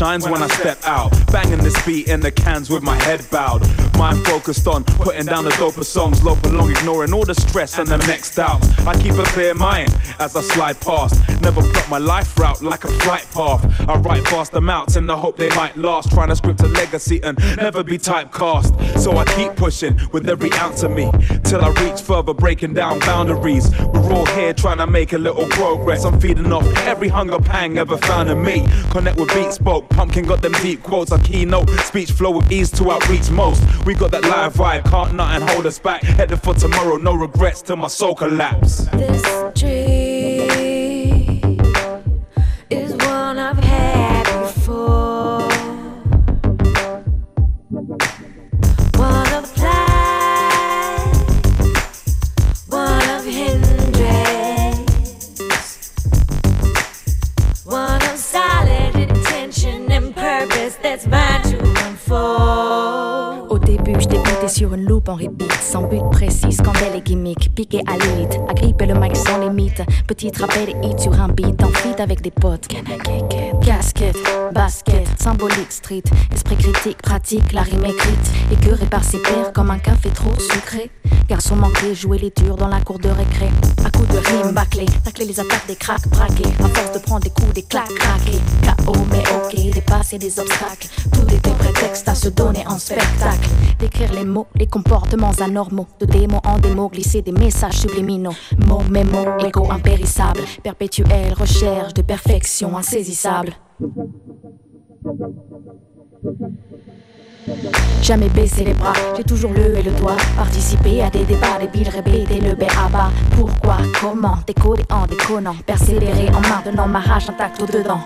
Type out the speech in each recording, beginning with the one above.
shines when I step out. Banging this beat in the cans with my head bowed. Mind focused on down the doper songs, lope along, ignoring all the stress and the next doubts. I keep a clear mind as I slide past. Never plot my life route like a flight path. I write fast amounts in the hope they might last. Trying to script a legacy and never be typecast. So I keep pushing with every ounce of me till I reach further, breaking down boundaries. We're all here trying to make a little progress. I'm feeding off every hunger pang ever found in me. Connect with beats spoke. Pumpkin got them deep quotes, a keynote. Speech flow with ease to outreach most. We got that live vibe, nothing hold us back. Headed for tomorrow, no regrets till my soul collapse. This dream belle gimmick, piqué à limite. À gripper le mic sans limite. Petite rappel hit sur un beat en fit avec des potes. Can I basket, symbolique, street, esprit critique, pratique, la rime écrite, écœuré par ses pairs comme un café trop sucré, garçon manqué, jouer les durs dans la cour de récré, à coups de rime bâclé, tacler les attaques des cracks braqués, à force de prendre des coups, des claques craqués, KO mais ok, dépasser des obstacles, tout était prétexte à se donner en spectacle, d'écrire les mots, les comportements anormaux, de démons en démos, glisser des messages subliminaux, mots, mémo, écho impérissable, perpétuelle recherche de perfection insaisissable. Jamais baisser les bras, j'ai toujours levé le doigt. Participer à des débats, des billes, répéter le béaba. Pourquoi, comment, décoder en déconnant. Persévérer en maintenant ma rage intacte au-dedans.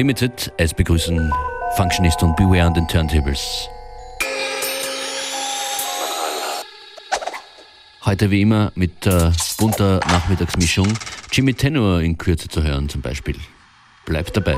Unlimited. Es begrüßen Functionist und Beware an den Turntables. Heute wie immer mit äh, bunter Nachmittagsmischung. Jimmy Tenor in Kürze zu hören zum Beispiel. Bleibt dabei.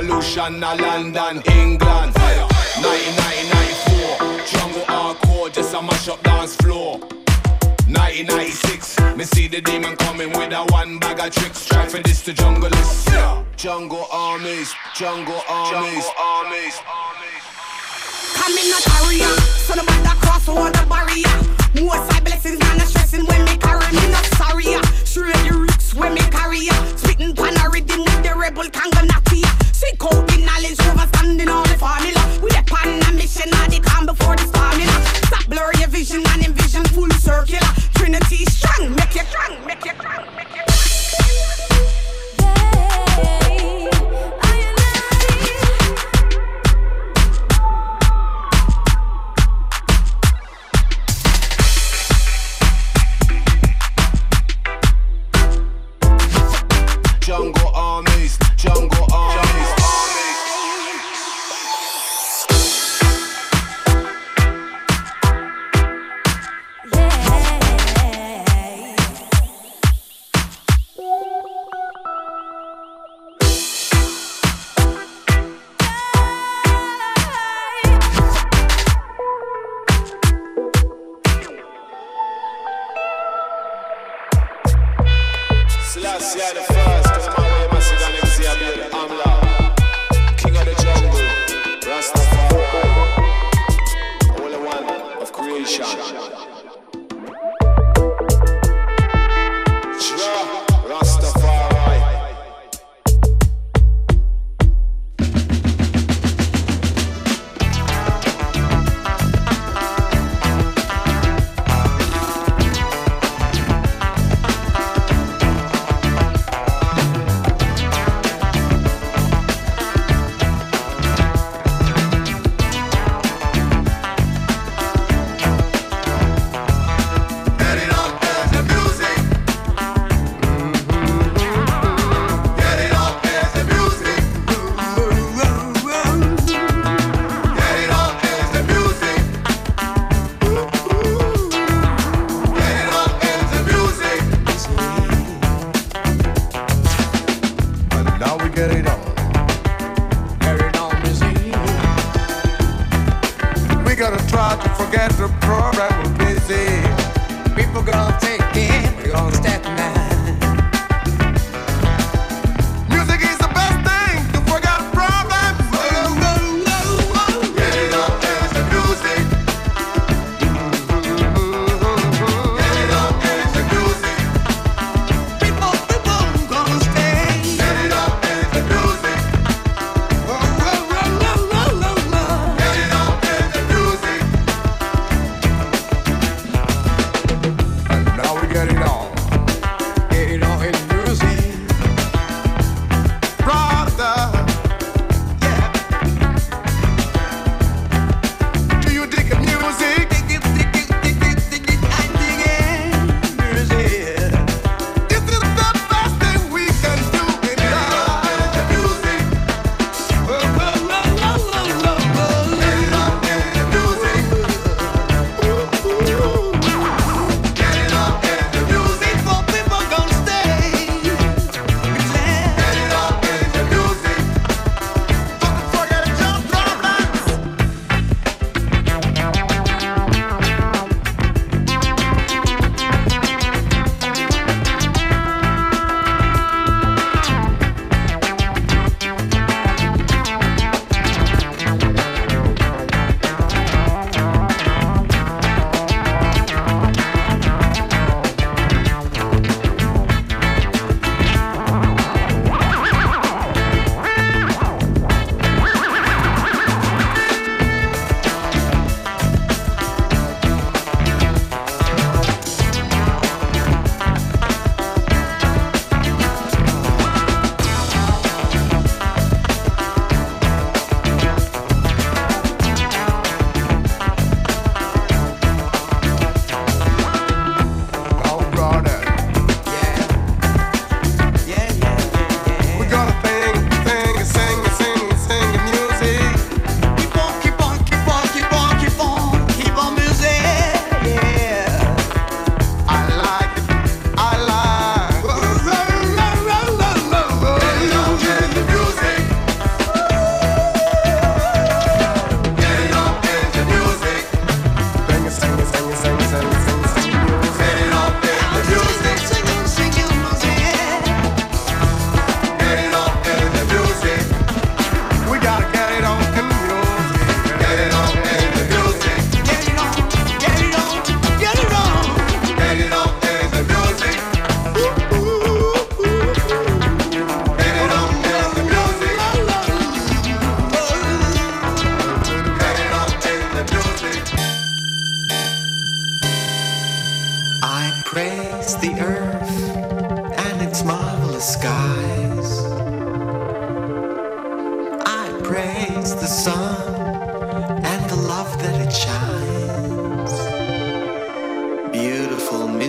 Revolution, in London, England. 1994, jungle hardcore, just a mash up dance floor. 1996, me see the demon coming with a one bag of tricks. Try for this to jungle yeah. jungle armies, jungle armies, jungle armies. Coming not hurry up. carried on. Carried on. We gotta try to forget the program we're busy. People gonna take in, we gonna step in.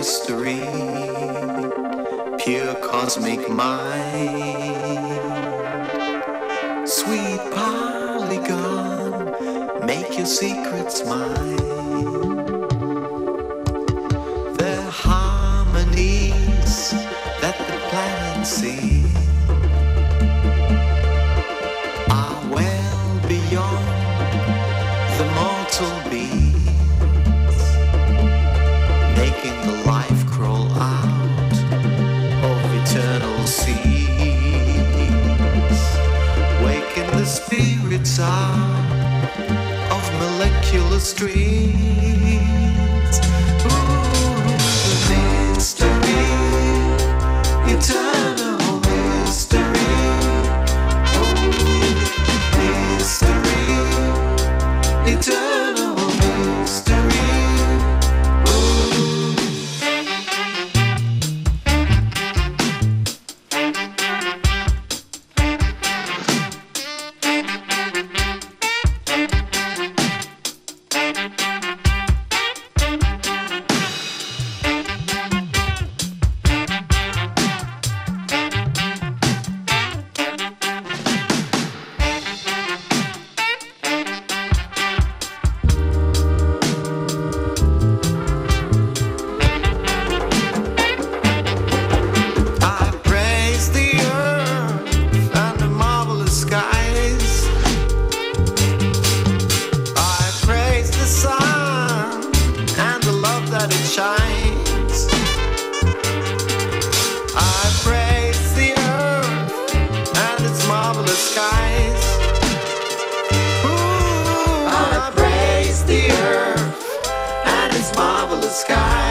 mystery, pure cosmic mind. Sweet polygon, make your secrets mine. The harmonies that the planet sees. Kill the street. sky.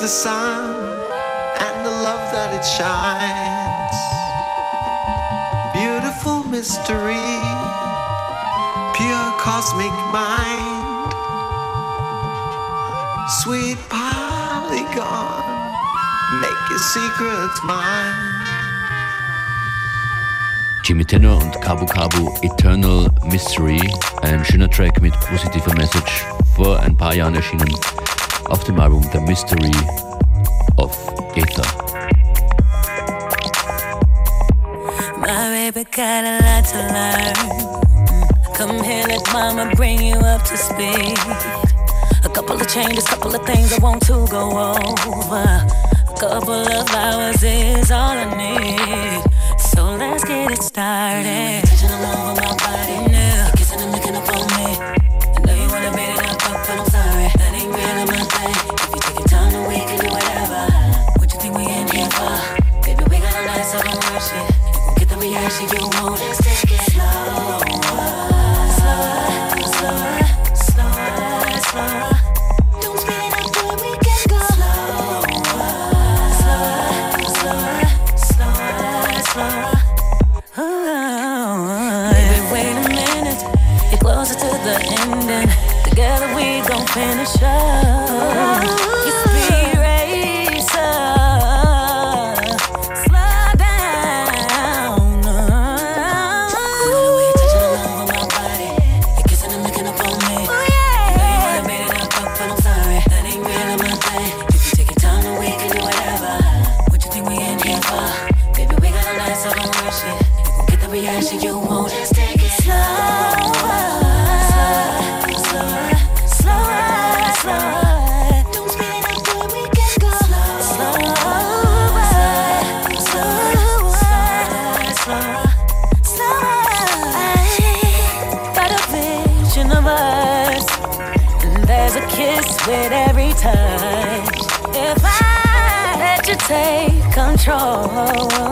the sun and the love that it shines. Beautiful mystery, pure cosmic mind, sweet polygon, make your secrets mine. Jimmy Tenor und Cabo Cabo Eternal Mystery. Ein schöner Track mit positiver Message, vor ein paar Jahren erschienen. auf dem Album The Mystery of Aether. My baby got a lot to learn. Mm, come here, let mama bring you up to speed. A couple of changes, couple of things I want to go over. A couple of hours is all I need. So let's get it started. That ain't real. control.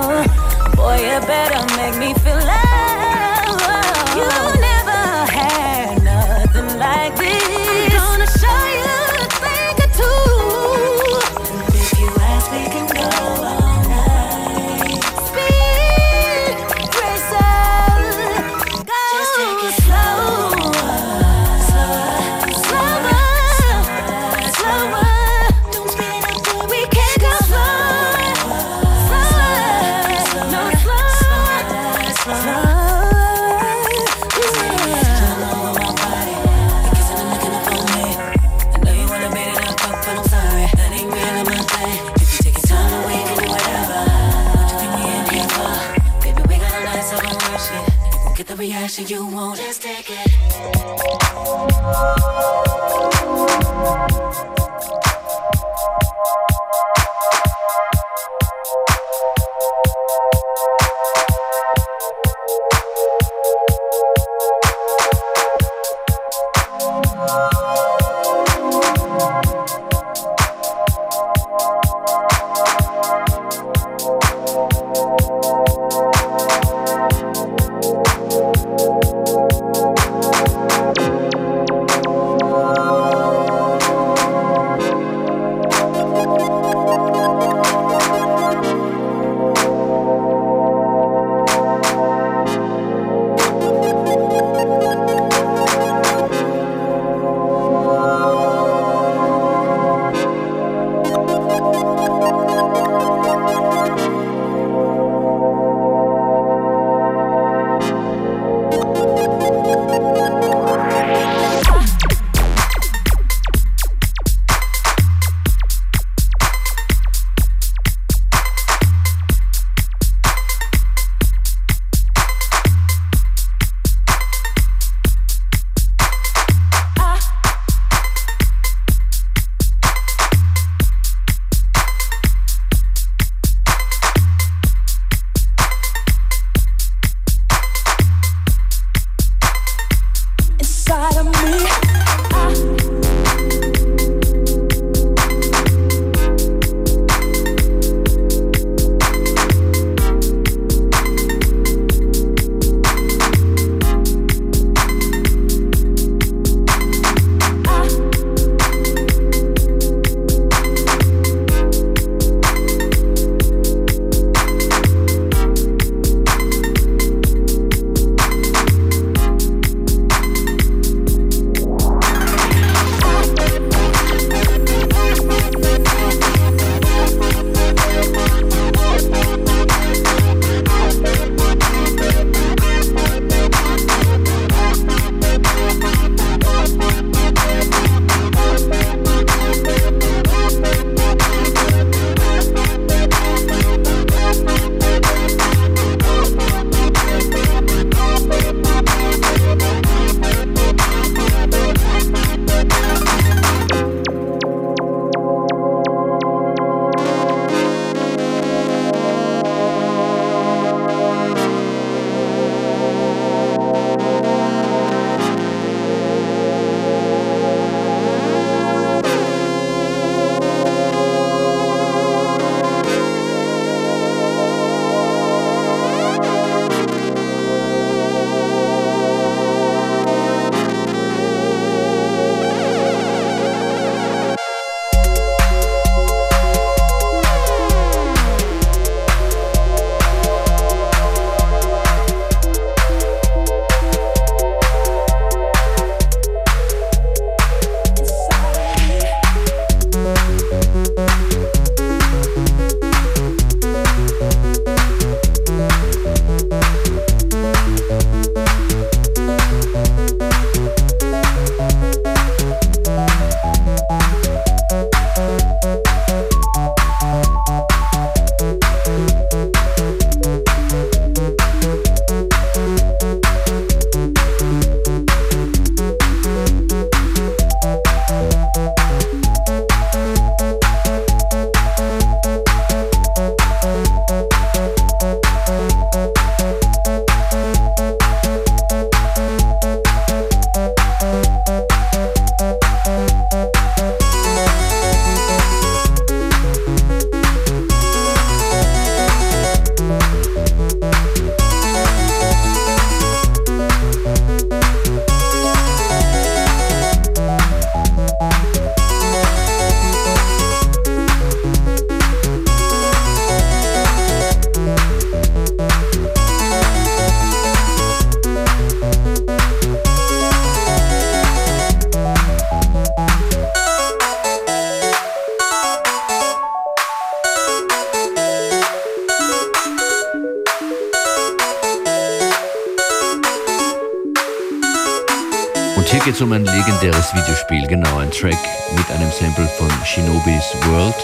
Shinobi's World.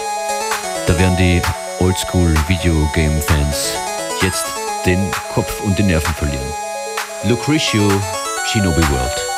Da werden die Oldschool Videogame Fans jetzt den Kopf und die Nerven verlieren. Lucretio Shinobi World.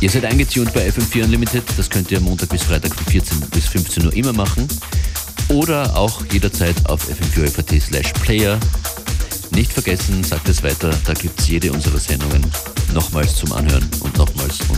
Ihr seid eingetuned bei FM4 Unlimited. Das könnt ihr Montag bis Freitag von 14 bis 15 Uhr immer machen. Oder auch jederzeit auf fm4 slash player. Nicht vergessen, sagt es weiter, da gibt es jede unserer Sendungen nochmals zum Anhören und nochmals und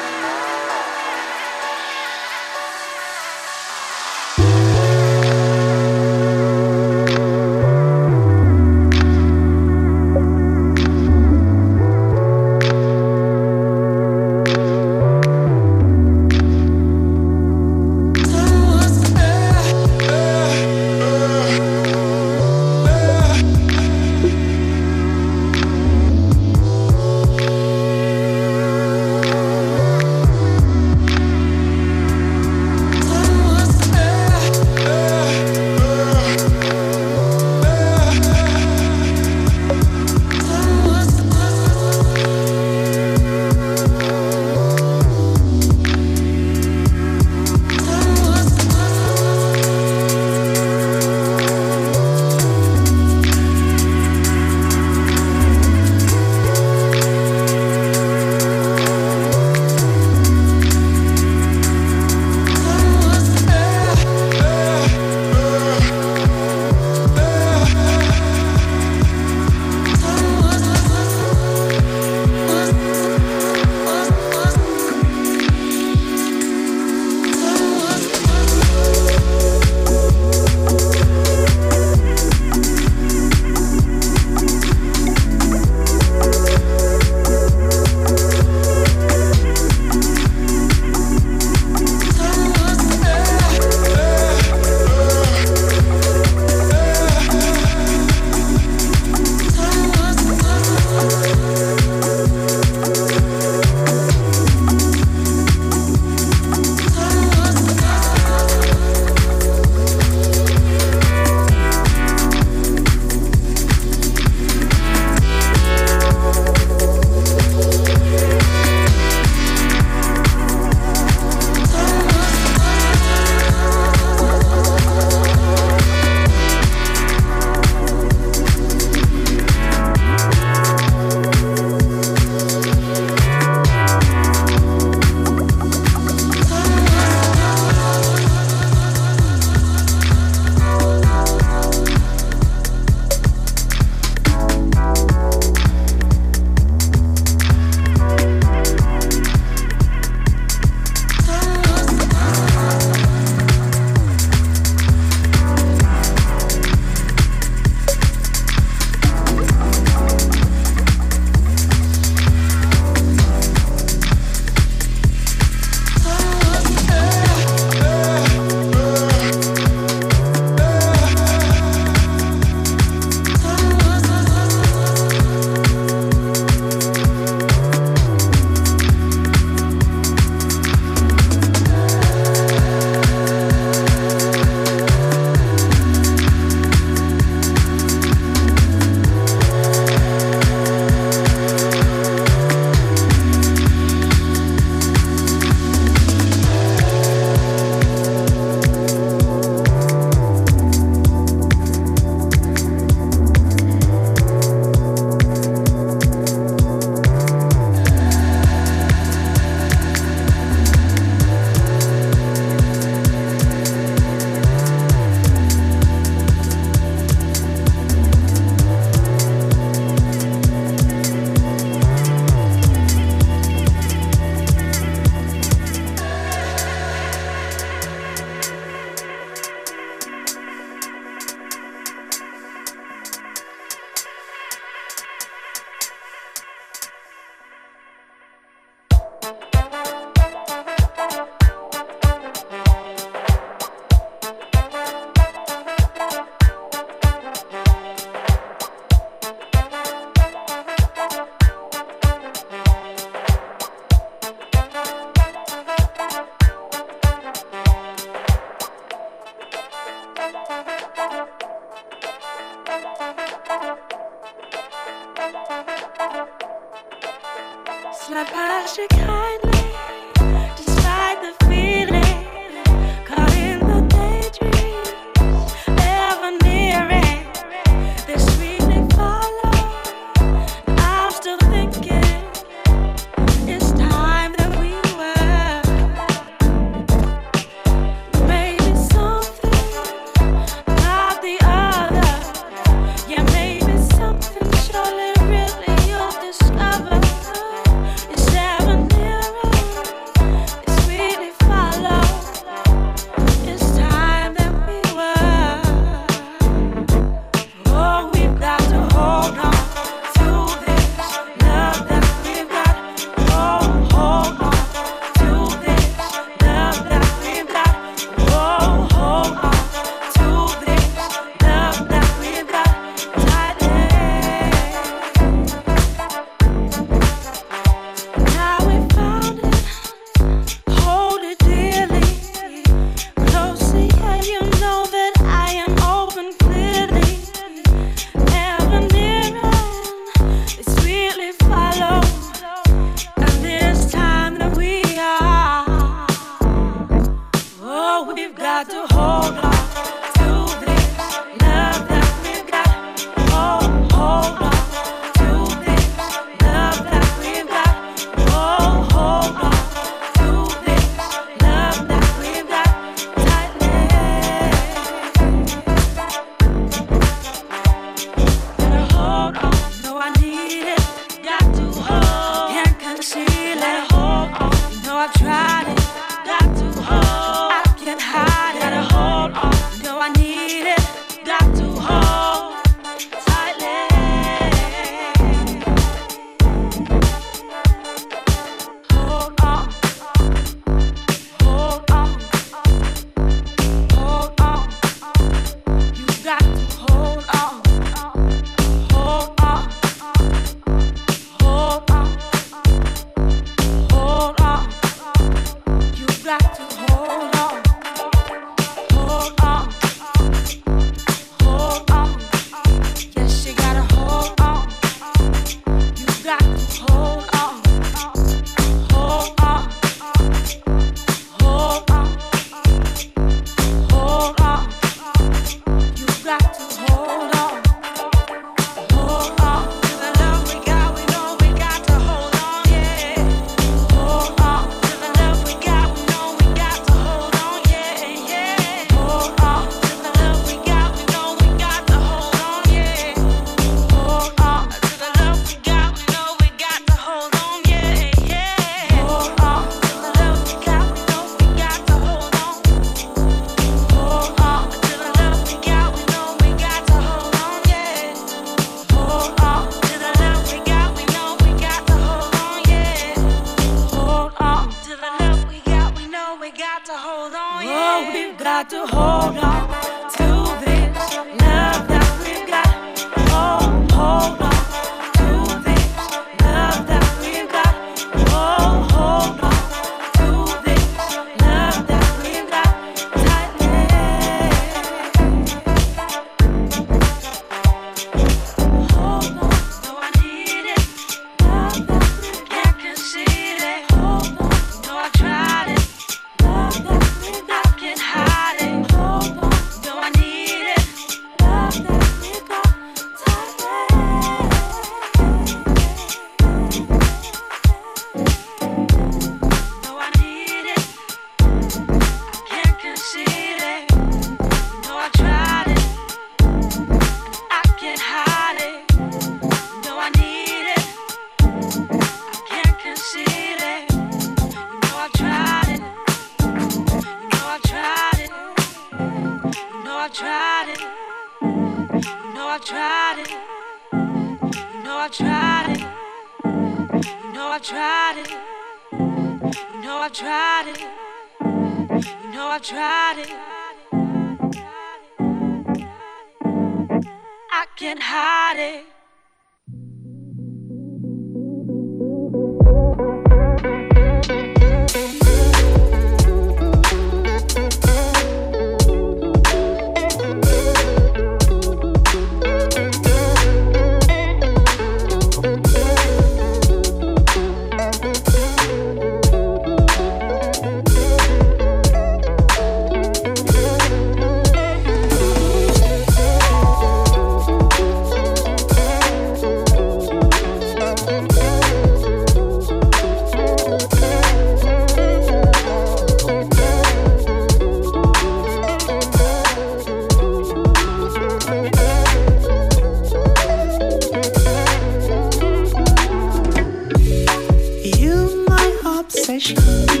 músicas.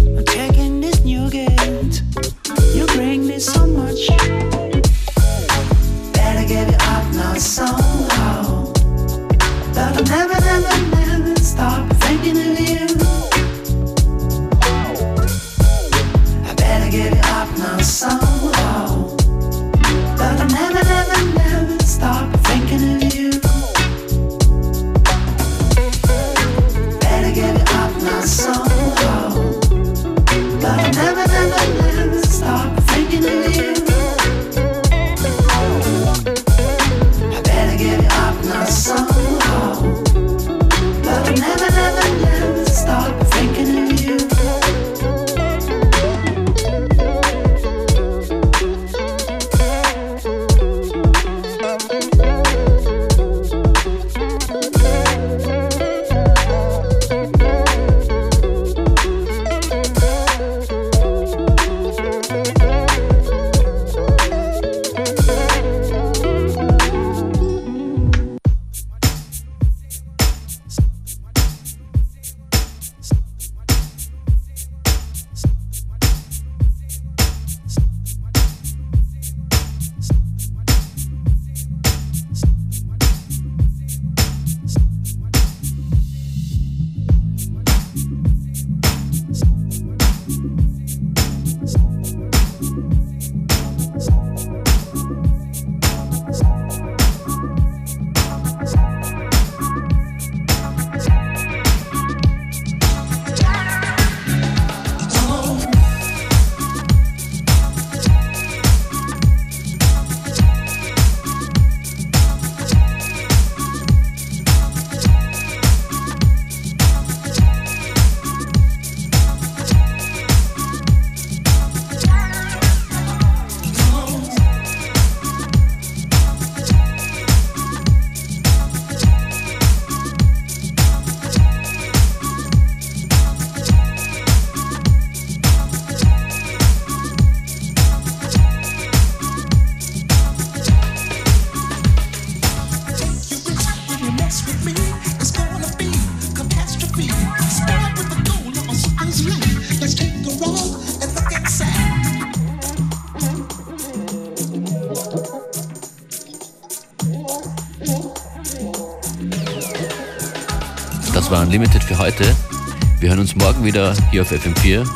uns morgen wieder hier auf FM4.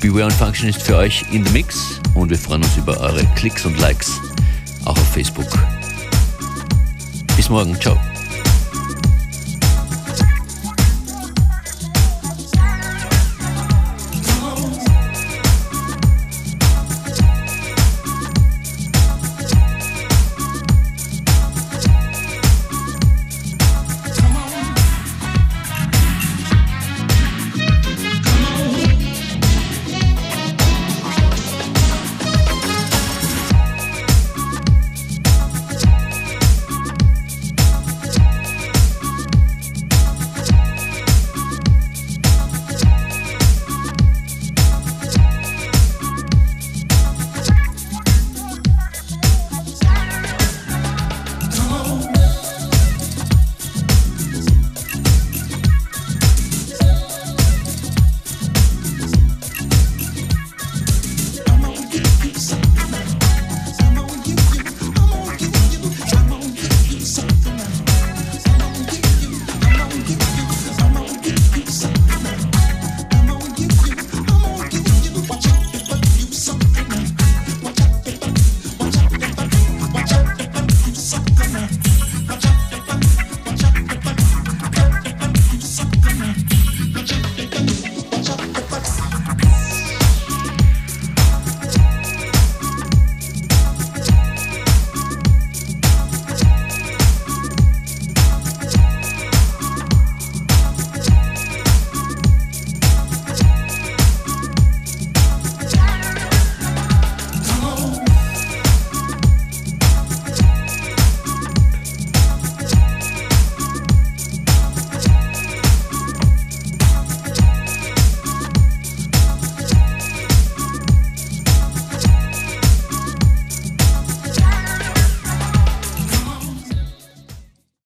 Beware und Function ist für euch in the Mix und wir freuen uns über eure Klicks und Likes, auch auf Facebook. Bis morgen, ciao.